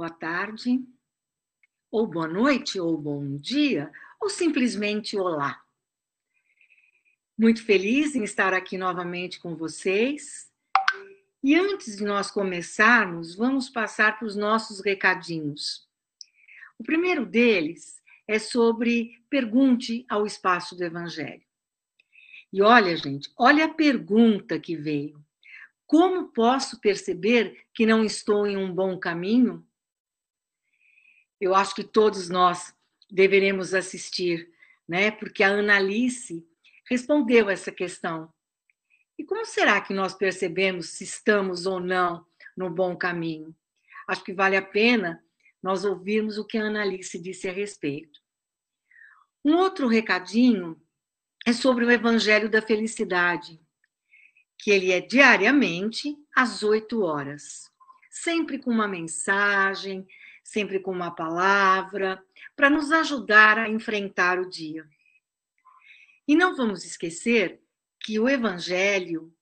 boa tarde, ou boa noite, ou bom dia, ou simplesmente olá. Muito feliz em estar aqui novamente com vocês. E antes de nós começarmos, vamos passar para os nossos recadinhos. O primeiro deles é sobre pergunte ao espaço do Evangelho. E olha, gente, olha a pergunta que veio. Como posso perceber que não estou em um bom caminho? Eu acho que todos nós deveremos assistir, né? Porque a Analice respondeu essa questão. E como será que nós percebemos se estamos ou não no bom caminho? Acho que vale a pena nós ouvirmos o que a Analice disse a respeito. Um outro recadinho é sobre o Evangelho da Felicidade que ele é diariamente às 8 horas, sempre com uma mensagem, sempre com uma palavra, para nos ajudar a enfrentar o dia. E não vamos esquecer que o Evangelho,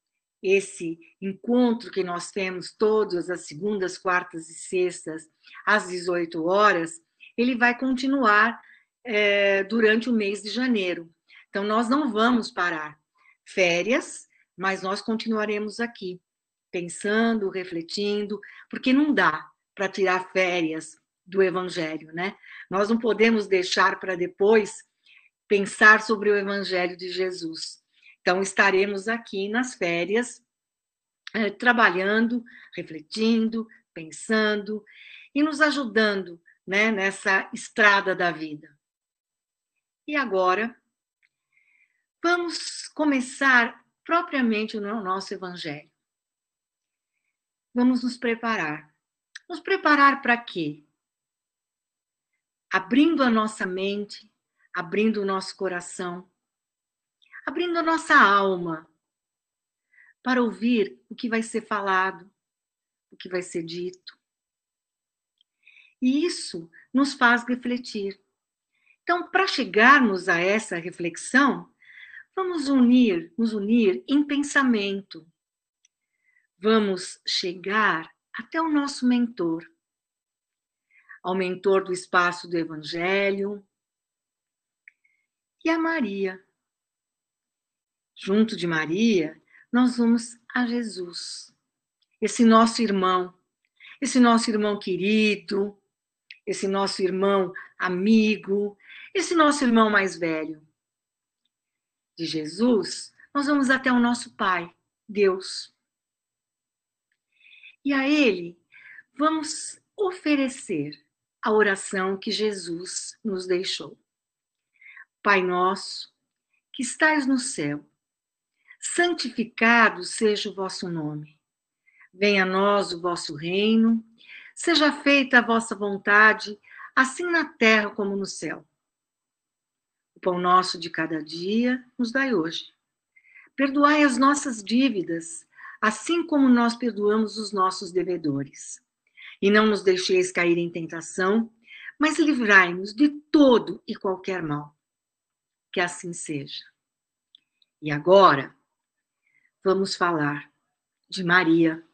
esse encontro que nós temos todas as segundas, quartas e sextas, às 18 horas, ele vai continuar é, durante o mês de janeiro. Então, nós não vamos parar. Férias, mas nós continuaremos aqui, pensando, refletindo, porque não dá para tirar férias do Evangelho, né? Nós não podemos deixar para depois pensar sobre o Evangelho de Jesus. Então, estaremos aqui nas férias, eh, trabalhando, refletindo, pensando e nos ajudando né, nessa estrada da vida. E agora, vamos começar propriamente no nosso Evangelho. Vamos nos preparar. Nos preparar para quê? Abrindo a nossa mente, abrindo o nosso coração, abrindo a nossa alma para ouvir o que vai ser falado, o que vai ser dito. E isso nos faz refletir. Então, para chegarmos a essa reflexão, Vamos unir, nos unir em pensamento. Vamos chegar até o nosso mentor, ao mentor do espaço do Evangelho. E a Maria. Junto de Maria, nós vamos a Jesus, esse nosso irmão, esse nosso irmão querido, esse nosso irmão amigo, esse nosso irmão mais velho. De Jesus, nós vamos até o nosso Pai, Deus. E a Ele vamos oferecer a oração que Jesus nos deixou. Pai nosso, que estais no céu, santificado seja o vosso nome. Venha a nós o vosso reino, seja feita a vossa vontade, assim na terra como no céu. O pão nosso de cada dia nos dai hoje. Perdoai as nossas dívidas, assim como nós perdoamos os nossos devedores. E não nos deixeis cair em tentação, mas livrai-nos de todo e qualquer mal. Que assim seja. E agora, vamos falar de Maria.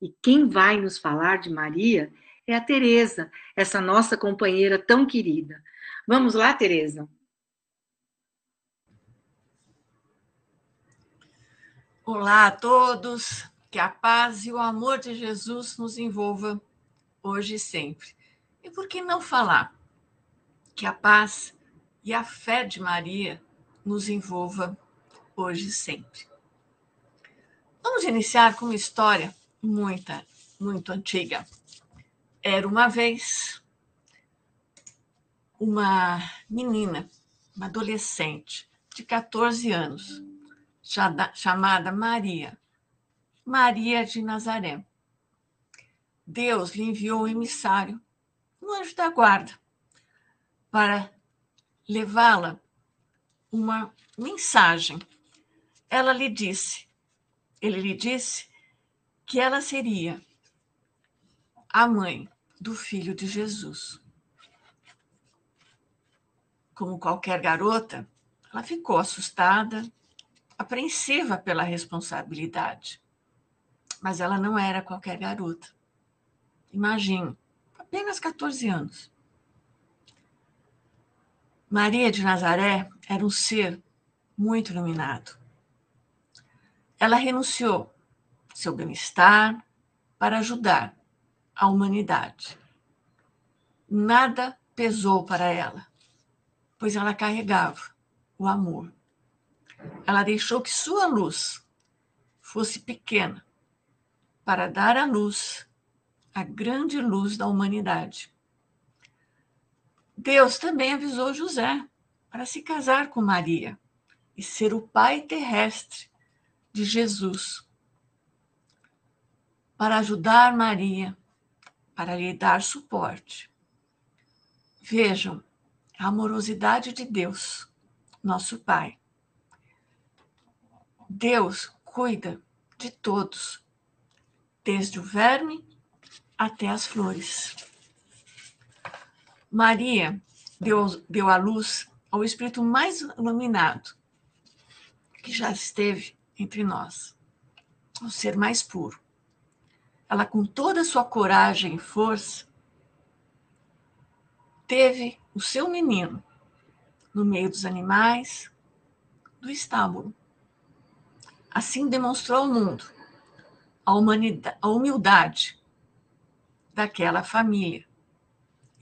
E quem vai nos falar de Maria é a Teresa, essa nossa companheira tão querida. Vamos lá, Teresa. Olá a todos, que a paz e o amor de Jesus nos envolva hoje e sempre. E por que não falar que a paz e a fé de Maria nos envolva hoje e sempre? Vamos iniciar com uma história muito, muito antiga. Era uma vez uma menina, uma adolescente de 14 anos chamada Maria, Maria de Nazaré. Deus lhe enviou um emissário, um anjo da guarda, para levá-la uma mensagem. Ela lhe disse, ele lhe disse que ela seria a mãe do filho de Jesus. Como qualquer garota, ela ficou assustada, apreensiva pela responsabilidade. Mas ela não era qualquer garota. Imagine, apenas 14 anos. Maria de Nazaré era um ser muito iluminado. Ela renunciou seu bem-estar para ajudar a humanidade. Nada pesou para ela, pois ela carregava o amor. Ela deixou que sua luz fosse pequena para dar à luz a grande luz da humanidade. Deus também avisou José para se casar com Maria e ser o pai terrestre de Jesus, para ajudar Maria, para lhe dar suporte. Vejam a amorosidade de Deus, nosso Pai. Deus cuida de todos, desde o verme até as flores. Maria deu, deu à luz ao espírito mais iluminado que já esteve entre nós, o ser mais puro. Ela, com toda a sua coragem e força, teve o seu menino no meio dos animais do estábulo. Assim demonstrou ao mundo a, humanidade, a humildade daquela família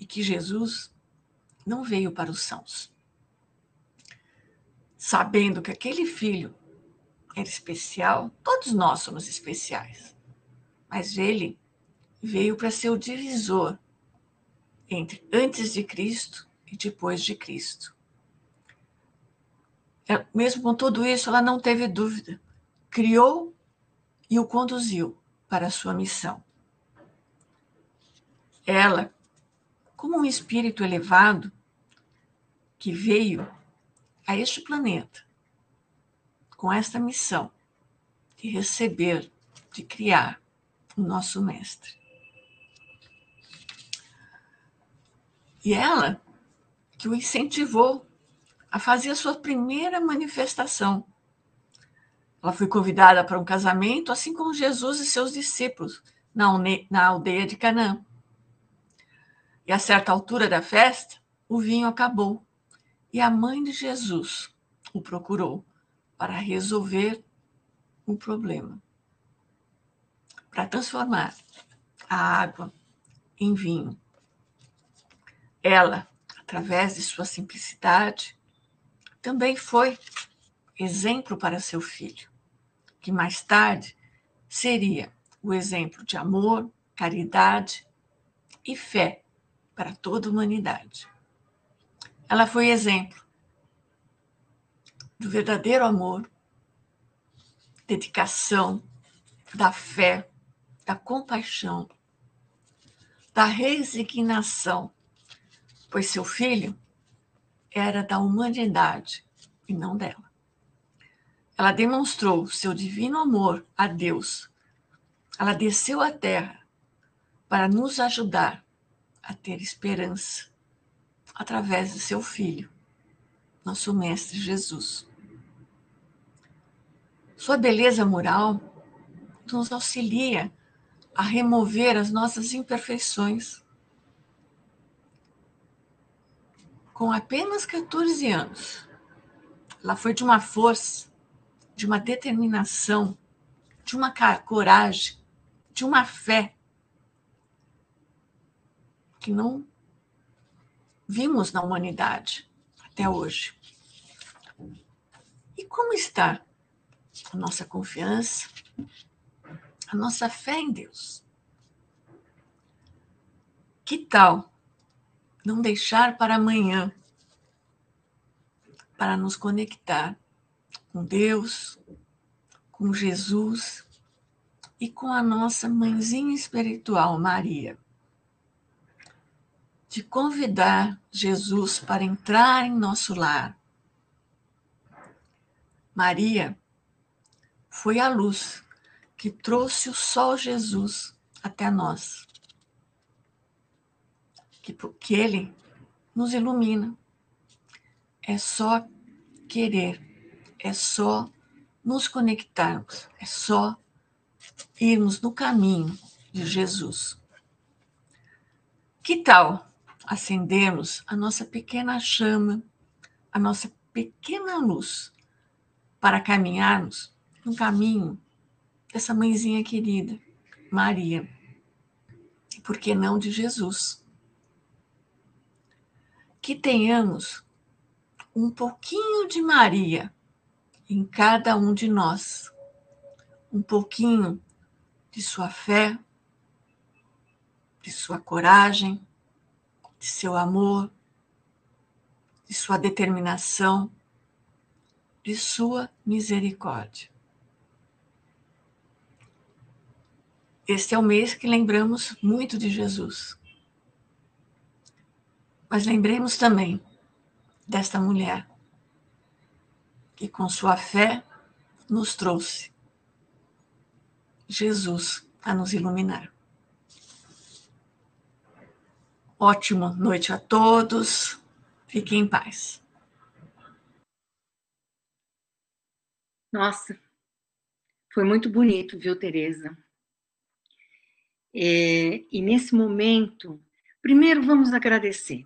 e que Jesus não veio para os sãos. Sabendo que aquele filho era especial, todos nós somos especiais, mas ele veio para ser o divisor entre antes de Cristo e depois de Cristo. É, mesmo com tudo isso, ela não teve dúvida. Criou e o conduziu para a sua missão. Ela como um espírito elevado que veio a este planeta com esta missão de receber, de criar o nosso mestre. E ela que o incentivou a fazer a sua primeira manifestação. Ela foi convidada para um casamento, assim como Jesus e seus discípulos, na aldeia de Canaã. E a certa altura da festa, o vinho acabou e a mãe de Jesus o procurou para resolver o problema, para transformar a água em vinho. Ela, através de sua simplicidade, também foi exemplo para seu filho, que mais tarde seria o exemplo de amor, caridade e fé para toda a humanidade. Ela foi exemplo do verdadeiro amor, dedicação, da fé, da compaixão, da resignação, pois seu filho era da humanidade e não dela. Ela demonstrou seu divino amor a Deus. Ela desceu à terra para nos ajudar a ter esperança através de seu Filho, nosso Mestre Jesus. Sua beleza moral nos auxilia a remover as nossas imperfeições. Com apenas 14 anos, ela foi de uma força, de uma determinação, de uma coragem, de uma fé que não vimos na humanidade até hoje. E como está a nossa confiança, a nossa fé em Deus? Que tal não deixar para amanhã para nos conectar com Deus, com Jesus e com a nossa mãezinha espiritual, Maria? de convidar Jesus para entrar em nosso lar. Maria foi a luz que trouxe o sol Jesus até nós. Que, que ele nos ilumina. É só querer, é só nos conectarmos, é só irmos no caminho de Jesus. Que tal acendermos a nossa pequena chama, a nossa pequena luz, para caminharmos no caminho dessa mãezinha querida, Maria, e por que não de Jesus? Que tenhamos um pouquinho de Maria em cada um de nós, um pouquinho de sua fé, de sua coragem, de seu amor, de sua determinação, de sua misericórdia. Este é o mês que lembramos muito de Jesus. Mas lembremos também desta mulher que, com sua fé, nos trouxe Jesus a nos iluminar. Ótima noite a todos. Fiquem em paz. Nossa, foi muito bonito, viu, Tereza? É, e nesse momento, primeiro vamos agradecer.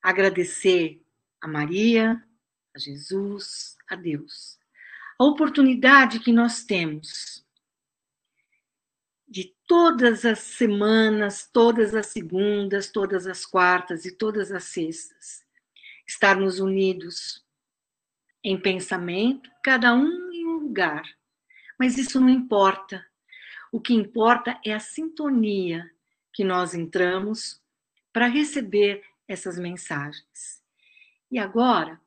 Agradecer a Maria, a Jesus, a Deus. A oportunidade que nós temos de todas as semanas, todas as segundas, todas as quartas e todas as sextas, estarmos unidos em pensamento, cada um em um lugar. Mas isso não importa. O que importa é a sintonia que nós entramos para receber essas mensagens. E agora,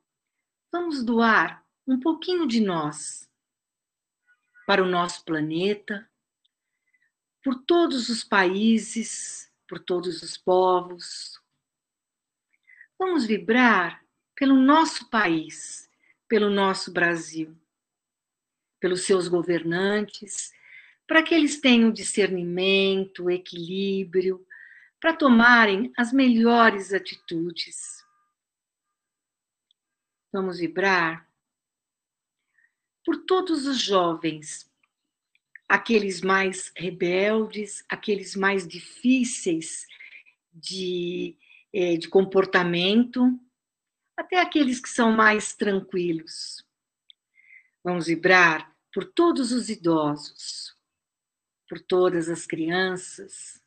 vamos doar um pouquinho de nós para o nosso planeta, por todos os países, por todos os povos. Vamos vibrar pelo nosso país, pelo nosso Brasil, pelos seus governantes, para que eles tenham discernimento, equilíbrio, para tomarem as melhores atitudes. Vamos vibrar por todos os jovens aqueles mais rebeldes, aqueles mais difíceis de, é, de comportamento, até aqueles que são mais tranquilos. Vamos vibrar por todos os idosos, por todas as crianças.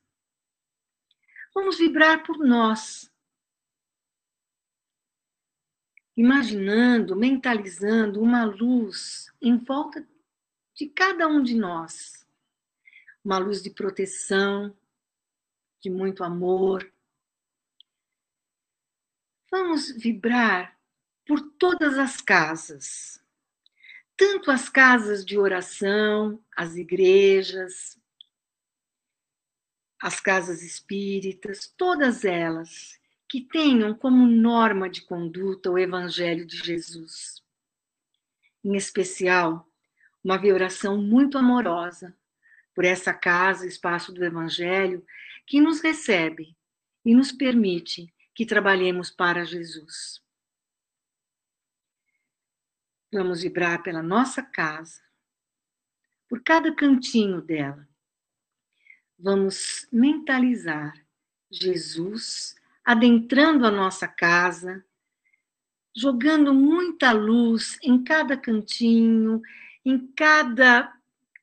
Vamos vibrar por nós. Imaginando, mentalizando uma luz em volta de cada um de nós. Uma luz de proteção, de muito amor. Vamos vibrar por todas as casas, tanto as casas de oração, as igrejas, as casas espíritas, todas elas que tenham como norma de conduta o Evangelho de Jesus. Em especial, uma vibração muito amorosa por essa casa, espaço do Evangelho, que nos recebe e nos permite que trabalhemos para Jesus. Vamos vibrar pela nossa casa, por cada cantinho dela. Vamos mentalizar Jesus adentrando a nossa casa, jogando muita luz em cada cantinho, em cada.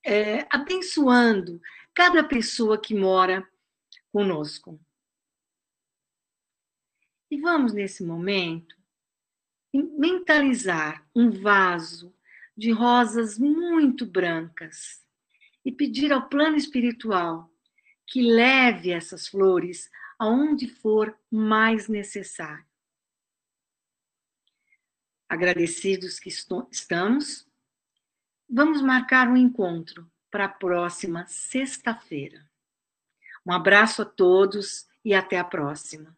É, abençoando cada pessoa que mora conosco. E vamos, nesse momento, mentalizar um vaso de rosas muito brancas e pedir ao plano espiritual que leve essas flores aonde for mais necessário. Agradecidos que estamos, Vamos marcar um encontro para a próxima sexta-feira. Um abraço a todos e até a próxima.